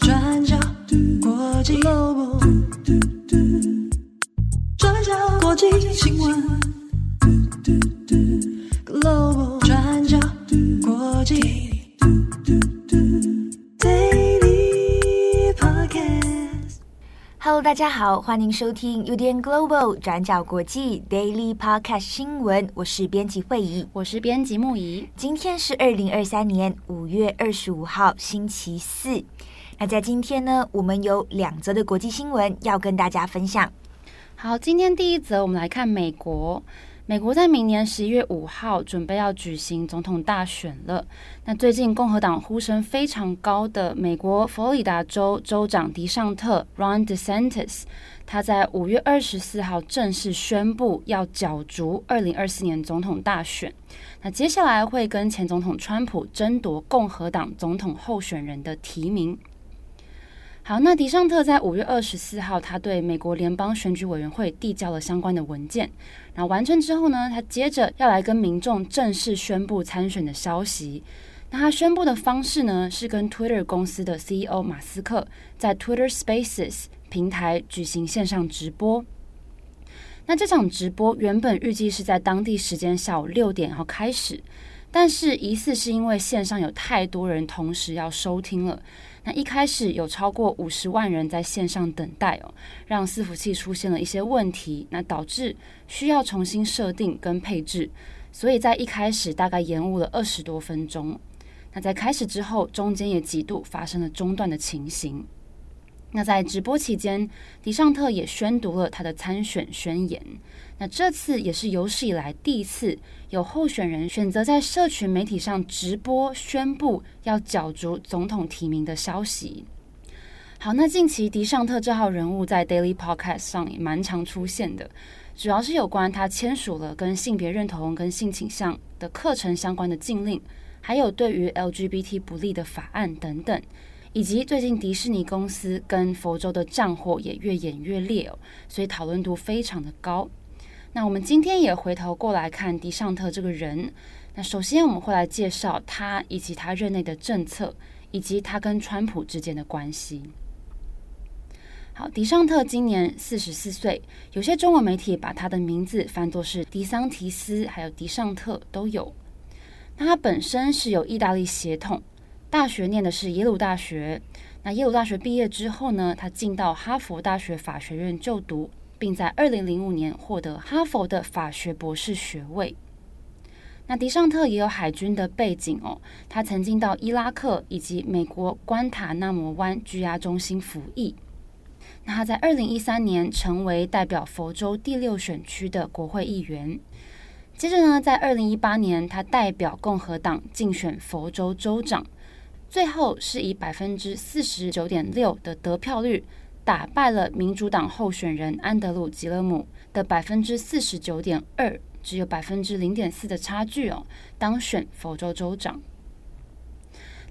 转角国际 Global，转角国际新闻。大家好，欢迎收听 UDN Global 转角国际 Daily Podcast 新闻。我是编辑慧仪，我是编辑木仪。今天是二零二三年五月二十五号，星期四。那在今天呢，我们有两则的国际新闻要跟大家分享。好，今天第一则，我们来看美国。美国在明年十一月五号准备要举行总统大选了。那最近共和党呼声非常高的美国佛罗里达州州长迪尚特 （Ron DeSantis），他在五月二十四号正式宣布要角逐二零二四年总统大选。那接下来会跟前总统川普争夺共和党总统候选人的提名。好，那迪尚特在五月二十四号，他对美国联邦选举委员会递交了相关的文件。然后完成之后呢，他接着要来跟民众正式宣布参选的消息。那他宣布的方式呢，是跟 Twitter 公司的 CEO 马斯克在 Twitter Spaces 平台举行线上直播。那这场直播原本预计是在当地时间下午六点然后开始，但是疑似是因为线上有太多人同时要收听了。那一开始有超过五十万人在线上等待哦，让伺服器出现了一些问题，那导致需要重新设定跟配置，所以在一开始大概延误了二十多分钟。那在开始之后，中间也几度发生了中断的情形。那在直播期间，迪尚特也宣读了他的参选宣言。那这次也是有史以来第一次有候选人选择在社群媒体上直播宣布要角逐总统提名的消息。好，那近期迪尚特这号人物在 Daily Podcast 上也蛮常出现的，主要是有关他签署了跟性别认同跟性倾向的课程相关的禁令，还有对于 LGBT 不利的法案等等。以及最近迪士尼公司跟佛州的战火也越演越烈哦，所以讨论度非常的高。那我们今天也回头过来看迪尚特这个人。那首先我们会来介绍他以及他任内的政策，以及他跟川普之间的关系。好，迪尚特今年四十四岁，有些中文媒体把他的名字翻作是迪桑提斯，还有迪尚特都有。那他本身是有意大利血统。大学念的是耶鲁大学，那耶鲁大学毕业之后呢，他进到哈佛大学法学院就读，并在二零零五年获得哈佛的法学博士学位。那迪尚特也有海军的背景哦，他曾经到伊拉克以及美国关塔那摩湾拘押中心服役。那他在二零一三年成为代表佛州第六选区的国会议员。接着呢，在二零一八年，他代表共和党竞选佛州州长。最后是以百分之四十九点六的得票率打败了民主党候选人安德鲁·吉勒姆的百分之四十九点二，只有百分之零点四的差距哦，当选佛州州长。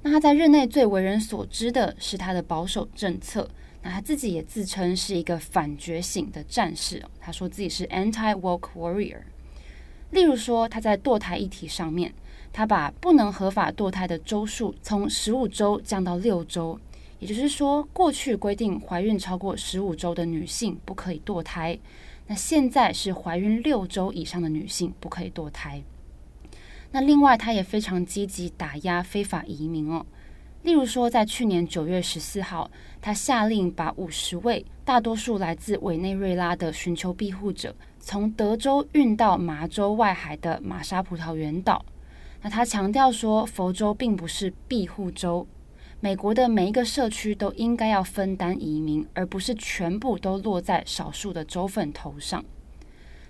那他在任内最为人所知的是他的保守政策，那他自己也自称是一个反觉醒的战士哦，他说自己是 anti-woke warrior。例如说他在堕胎议题上面。他把不能合法堕胎的周数从十五周降到六周，也就是说，过去规定怀孕超过十五周的女性不可以堕胎，那现在是怀孕六周以上的女性不可以堕胎。那另外，他也非常积极打压非法移民哦。例如说，在去年九月十四号，他下令把五十位大多数来自委内瑞拉的寻求庇护者从德州运到麻州外海的玛莎葡萄园岛。那他强调说，佛州并不是庇护州，美国的每一个社区都应该要分担移民，而不是全部都落在少数的州份头上。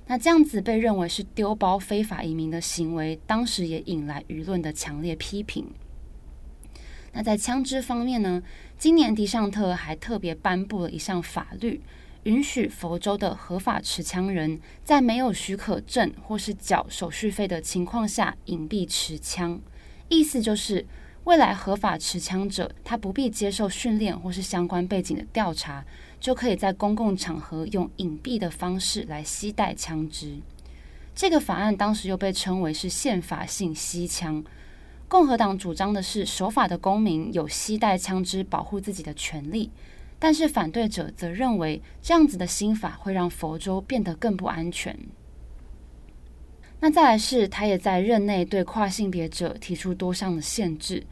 那这样子被认为是丢包非法移民的行为，当时也引来舆论的强烈批评。那在枪支方面呢，今年迪尚特还特别颁布了一项法律。允许佛州的合法持枪人在没有许可证或是缴手续费的情况下隐蔽持枪，意思就是未来合法持枪者，他不必接受训练或是相关背景的调查，就可以在公共场合用隐蔽的方式来携带枪支。这个法案当时又被称为是宪法性吸枪。共和党主张的是守法的公民有携带枪支保护自己的权利，但是反对者则认为这样子的新法会让佛州变得更不安全。那再来是，他也在任内对跨性别者提出多项的限制，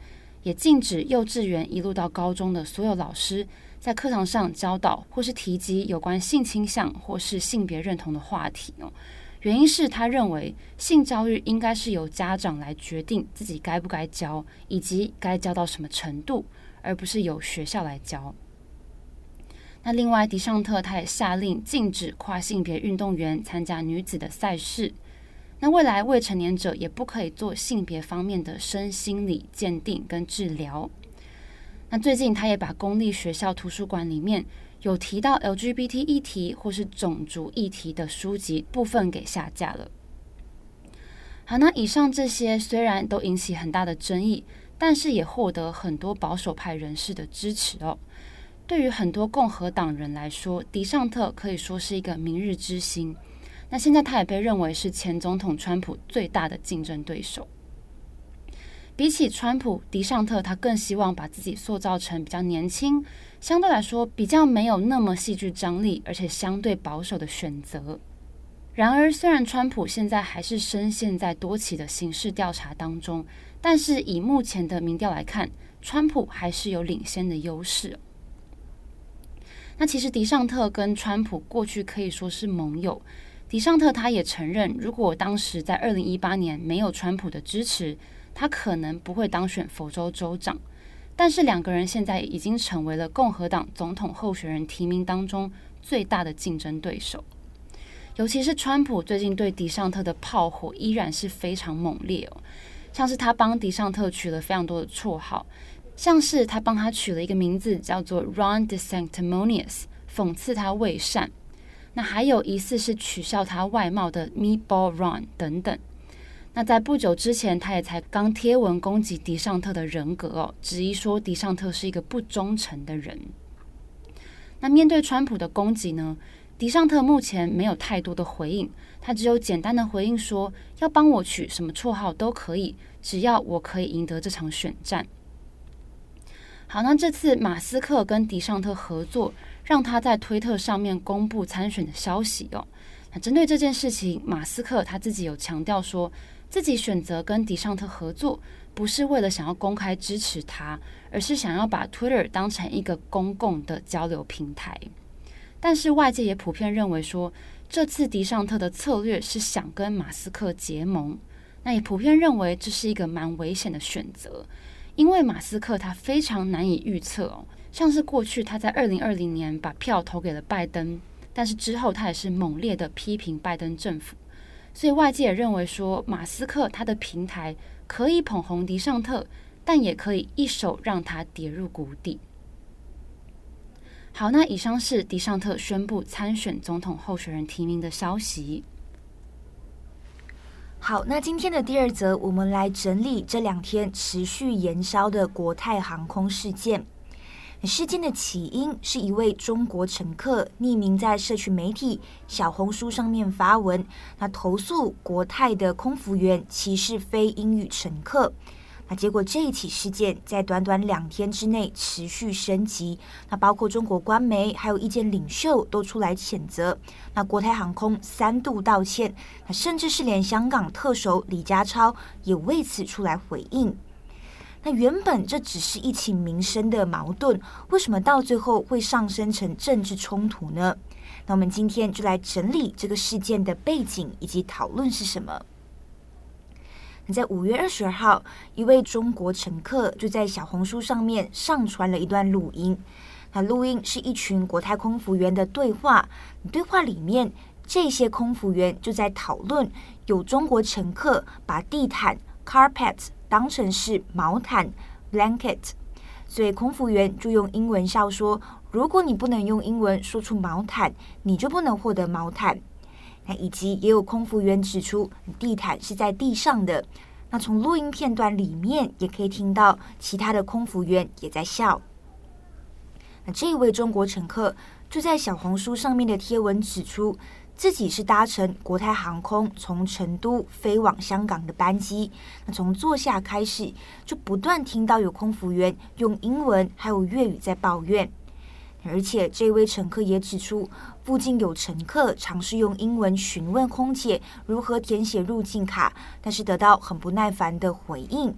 也禁止幼稚园一路到高中的所有老师在课堂上教导或是提及有关性倾向或是性别认同的话题哦。原因是他认为性教育应该是由家长来决定自己该不该教，以及该教到什么程度，而不是由学校来教。那另外，迪尚特他也下令禁止跨性别运动员参加女子的赛事。那未来未成年者也不可以做性别方面的身心理鉴定跟治疗。那最近他也把公立学校图书馆里面。有提到 LGBT 议题或是种族议题的书籍部分给下架了。好，那以上这些虽然都引起很大的争议，但是也获得很多保守派人士的支持哦。对于很多共和党人来说，迪尚特可以说是一个明日之星。那现在他也被认为是前总统川普最大的竞争对手。比起川普，迪尚特他更希望把自己塑造成比较年轻。相对来说，比较没有那么戏剧张力，而且相对保守的选择。然而，虽然川普现在还是深陷在多起的刑事调查当中，但是以目前的民调来看，川普还是有领先的优势。那其实迪尚特跟川普过去可以说是盟友。迪尚特他也承认，如果当时在二零一八年没有川普的支持，他可能不会当选佛州州长。但是两个人现在已经成为了共和党总统候选人提名当中最大的竞争对手，尤其是川普最近对迪尚特的炮火依然是非常猛烈哦，像是他帮迪尚特取了非常多的绰号，像是他帮他取了一个名字叫做 Ron DeSanctimonious，讽刺他伪善，那还有疑似是取笑他外貌的 Meatball Ron 等等。那在不久之前，他也才刚贴文攻击迪尚特的人格哦，质疑说迪尚特是一个不忠诚的人。那面对川普的攻击呢，迪尚特目前没有太多的回应，他只有简单的回应说，要帮我取什么绰号都可以，只要我可以赢得这场选战。好，那这次马斯克跟迪尚特合作，让他在推特上面公布参选的消息哦。那针对这件事情，马斯克他自己有强调说。自己选择跟迪尚特合作，不是为了想要公开支持他，而是想要把 Twitter 当成一个公共的交流平台。但是外界也普遍认为说，这次迪尚特的策略是想跟马斯克结盟。那也普遍认为这是一个蛮危险的选择，因为马斯克他非常难以预测哦。像是过去他在二零二零年把票投给了拜登，但是之后他也是猛烈的批评拜登政府。所以外界也认为说，马斯克他的平台可以捧红迪尚特，但也可以一手让他跌入谷底。好，那以上是迪尚特宣布参选总统候选人提名的消息。好，那今天的第二则，我们来整理这两天持续延烧的国泰航空事件。事件的起因是一位中国乘客匿名在社区媒体小红书上面发文，那投诉国泰的空服员歧视非英语乘客。那结果这一起事件在短短两天之内持续升级，那包括中国官媒还有意见领袖都出来谴责。那国泰航空三度道歉，那甚至是连香港特首李家超也为此出来回应。那原本这只是一起民生的矛盾，为什么到最后会上升成政治冲突呢？那我们今天就来整理这个事件的背景以及讨论是什么。在五月二十二号，一位中国乘客就在小红书上面上传了一段录音。那录音是一群国泰空服员的对话，对话里面这些空服员就在讨论有中国乘客把地毯 carpet。当成是毛毯 blanket，所以空服员就用英文笑说：“如果你不能用英文说出毛毯，你就不能获得毛毯。”以及也有空服员指出地毯是在地上的。那从录音片段里面也可以听到其他的空服员也在笑。那这位中国乘客就在小红书上面的贴文指出，自己是搭乘国泰航空从成都飞往香港的班机。那从坐下开始，就不断听到有空服员用英文还有粤语在抱怨。而且这位乘客也指出，附近有乘客尝试用英文询问空姐如何填写入境卡，但是得到很不耐烦的回应。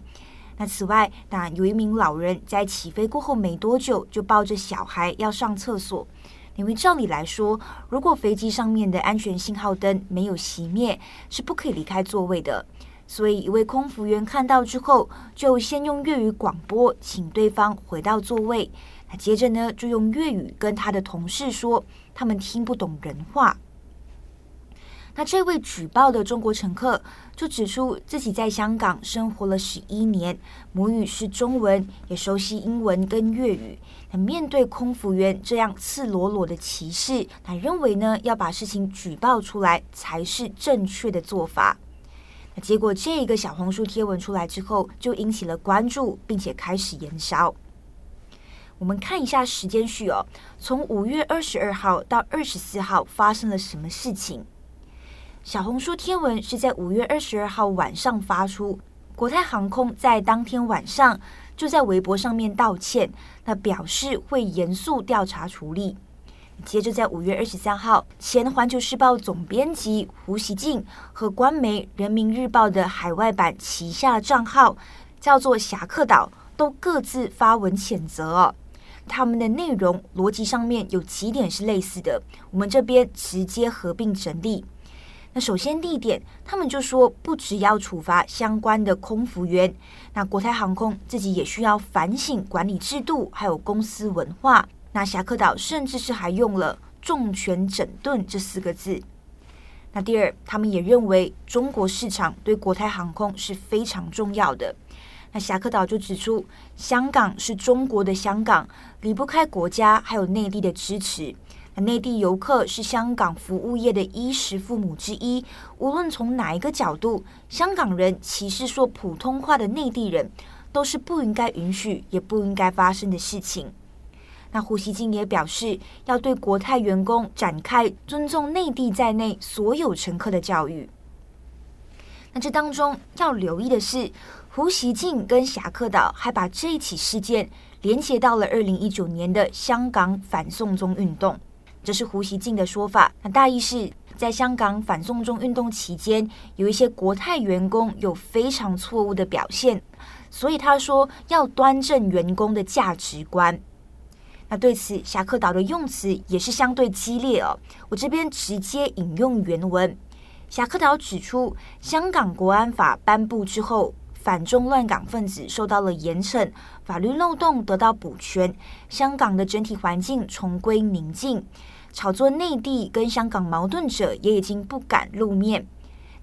那此外，那有一名老人在起飞过后没多久就抱着小孩要上厕所，因为照理来说，如果飞机上面的安全信号灯没有熄灭，是不可以离开座位的。所以一位空服员看到之后，就先用粤语广播请对方回到座位。那接着呢，就用粤语跟他的同事说，他们听不懂人话。那这位举报的中国乘客就指出自己在香港生活了十一年，母语是中文，也熟悉英文跟粤语。那面对空服员这样赤裸裸的歧视，他认为呢，要把事情举报出来才是正确的做法。那结果这个小红书贴文出来之后，就引起了关注，并且开始延烧。我们看一下时间序哦，从五月二十二号到二十四号发生了什么事情？小红书贴文是在五月二十二号晚上发出，国泰航空在当天晚上就在微博上面道歉，那表示会严肃调查处理。接着在五月二十三号，前环球时报总编辑胡锡进和官媒人民日报的海外版旗下账号叫做侠客岛，都各自发文谴责哦。他们的内容逻辑上面有几点是类似的，我们这边直接合并整理。那首先第一点，他们就说不只要处罚相关的空服员，那国泰航空自己也需要反省管理制度，还有公司文化。那侠客岛甚至是还用了重拳整顿这四个字。那第二，他们也认为中国市场对国泰航空是非常重要的。那侠客岛就指出，香港是中国的香港，离不开国家还有内地的支持。那内地游客是香港服务业的衣食父母之一，无论从哪一个角度，香港人歧视说普通话的内地人，都是不应该允许也不应该发生的事情。那胡锡进也表示，要对国泰员工展开尊重内地在内所有乘客的教育。那这当中要留意的是，胡锡进跟侠客岛还把这一起事件连接到了二零一九年的香港反送中运动，这是胡锡进的说法。那大意是在香港反送中运动期间，有一些国泰员工有非常错误的表现，所以他说要端正员工的价值观。那对此，侠客岛的用词也是相对激烈哦。我这边直接引用原文。侠客岛指出，香港国安法颁布之后，反中乱港分子受到了严惩，法律漏洞得到补全，香港的整体环境重归宁静，炒作内地跟香港矛盾者也已经不敢露面。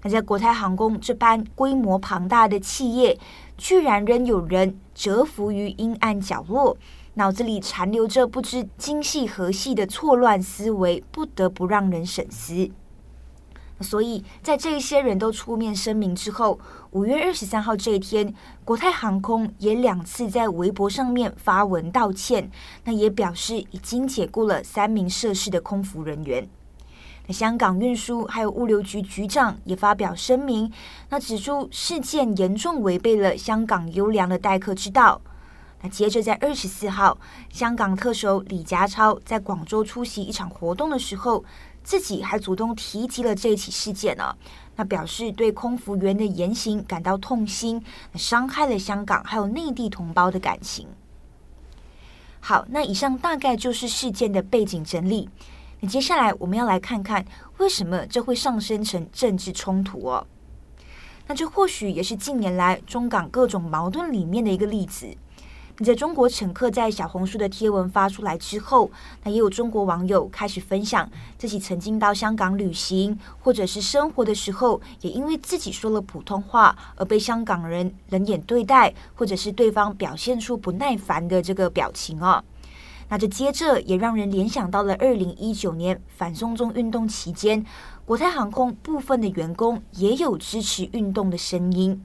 那在国泰航空这般规模庞大的企业，居然仍有人蛰伏于阴暗角落，脑子里残留着不知今夕何夕的错乱思维，不得不让人省思。所以在这些人都出面声明之后，五月二十三号这一天，国泰航空也两次在微博上面发文道歉，那也表示已经解雇了三名涉事的空服人员。那香港运输还有物流局局长也发表声明，那指出事件严重违背了香港优良的待客之道。那接着在二十四号，香港特首李家超在广州出席一场活动的时候。自己还主动提及了这起事件呢，那表示对空服员的言行感到痛心，伤害了香港还有内地同胞的感情。好，那以上大概就是事件的背景整理。那接下来我们要来看看为什么这会上升成政治冲突哦。那这或许也是近年来中港各种矛盾里面的一个例子。在中国乘客在小红书的贴文发出来之后，那也有中国网友开始分享自己曾经到香港旅行或者是生活的时候，也因为自己说了普通话而被香港人冷眼对待，或者是对方表现出不耐烦的这个表情啊。那这接着也让人联想到了二零一九年反送中运动期间，国泰航空部分的员工也有支持运动的声音。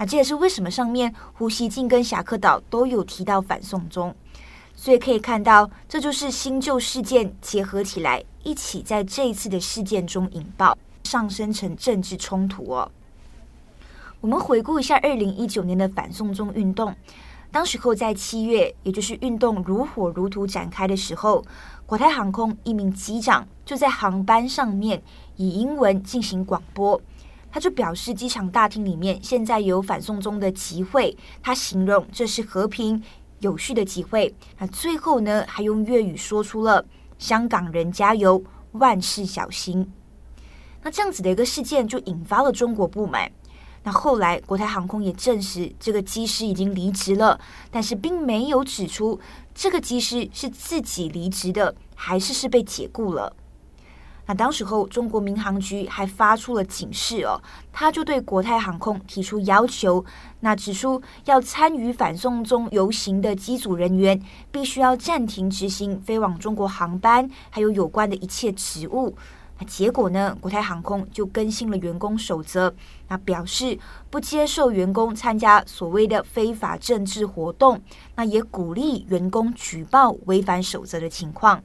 那这也是为什么上面胡锡进跟侠客岛都有提到反送中，所以可以看到，这就是新旧事件结合起来，一起在这一次的事件中引爆，上升成政治冲突哦。我们回顾一下二零一九年的反送中运动，当时候在七月，也就是运动如火如荼展开的时候，国泰航空一名机长就在航班上面以英文进行广播，他就表示机场大厅里面现在有反送中的集会，他形容这是和平。有序的集会，那最后呢，还用粤语说出了“香港人加油，万事小心”。那这样子的一个事件就引发了中国不满。那后来国泰航空也证实，这个机师已经离职了，但是并没有指出这个机师是自己离职的，还是是被解雇了。那当时候，中国民航局还发出了警示哦，他就对国泰航空提出要求，那指出要参与反送中游行的机组人员必须要暂停执行飞往中国航班，还有有关的一切职务。那结果呢，国泰航空就更新了员工守则，那表示不接受员工参加所谓的非法政治活动，那也鼓励员工举报违反守则的情况。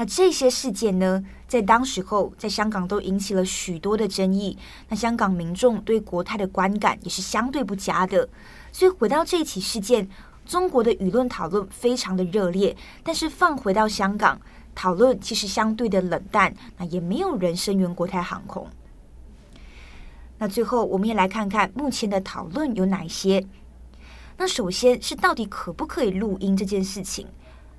那这些事件呢，在当时候在香港都引起了许多的争议。那香港民众对国泰的观感也是相对不佳的。所以回到这一起事件，中国的舆论讨论非常的热烈，但是放回到香港，讨论其实相对的冷淡。那也没有人声援国泰航空。那最后，我们也来看看目前的讨论有哪些。那首先是到底可不可以录音这件事情。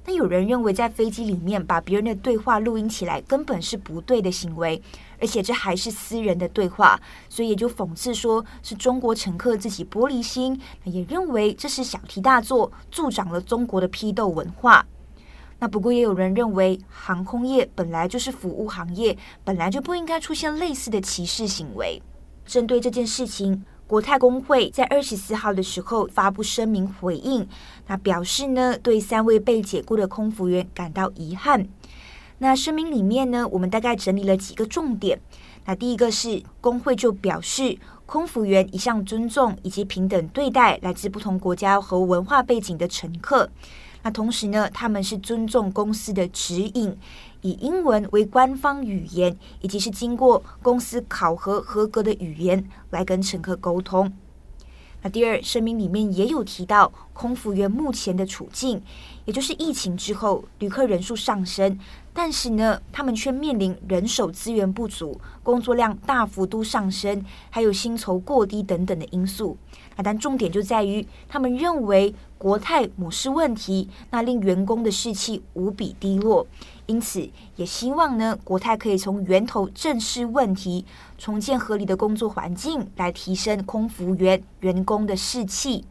那有人认为，在飞机里面把别人的对话录音起来根本是不对的行为，而且这还是私人的对话，所以也就讽刺说是中国乘客自己玻璃心，也认为这是小题大做，助长了中国的批斗文化。那不过也有人认为，航空业本来就是服务行业，本来就不应该出现类似的歧视行为。针对这件事情，国泰工会在二十四号的时候发布声明回应，那表示呢，对三位被解雇的空服员感到遗憾。那声明里面呢，我们大概整理了几个重点。那第一个是工会就表示，空服员一向尊重以及平等对待来自不同国家和文化背景的乘客。那同时呢，他们是尊重公司的指引。以英文为官方语言，以及是经过公司考核合格的语言来跟乘客沟通。那第二，声明里面也有提到空服员目前的处境，也就是疫情之后旅客人数上升，但是呢，他们却面临人手资源不足、工作量大幅度上升，还有薪酬过低等等的因素。那但重点就在于，他们认为国泰模式问题，那令员工的士气无比低落。因此，也希望呢，国泰可以从源头正视问题，重建合理的工作环境，来提升空服员员工的士气。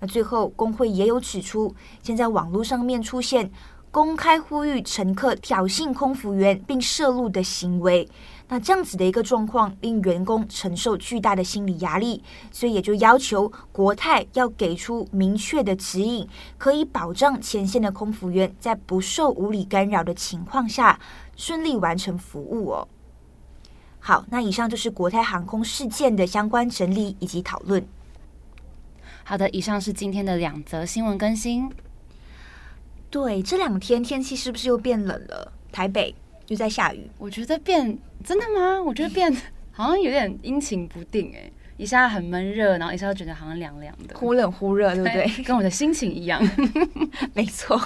那最后，工会也有指出，现在网络上面出现公开呼吁乘客挑衅空服员并涉入的行为。那这样子的一个状况，令员工承受巨大的心理压力，所以也就要求国泰要给出明确的指引，可以保障前线的空服员在不受无理干扰的情况下顺利完成服务哦。好，那以上就是国泰航空事件的相关整理以及讨论。好的，以上是今天的两则新闻更新。对，这两天天气是不是又变冷了？台北。就在下雨，我觉得变真的吗？我觉得变 好像有点阴晴不定哎，一下很闷热，然后一下又觉得好像凉凉的，忽冷忽热，对不对？跟我的心情一样，没错。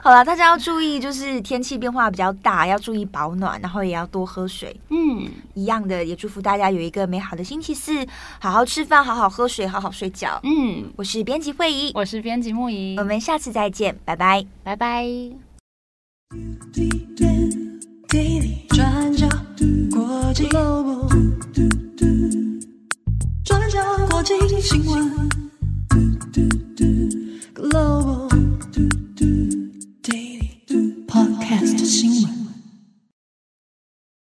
好了，大家要注意，就是天气变化比较大，要注意保暖，然后也要多喝水。嗯，一样的，也祝福大家有一个美好的星期四，好好吃饭，好好喝水，好好睡觉。嗯，我是编辑慧仪，我是编辑牧宜，我们下次再见，拜拜，拜拜。转角国际 Global，转角国际新闻 Global Daily Podcast 新闻。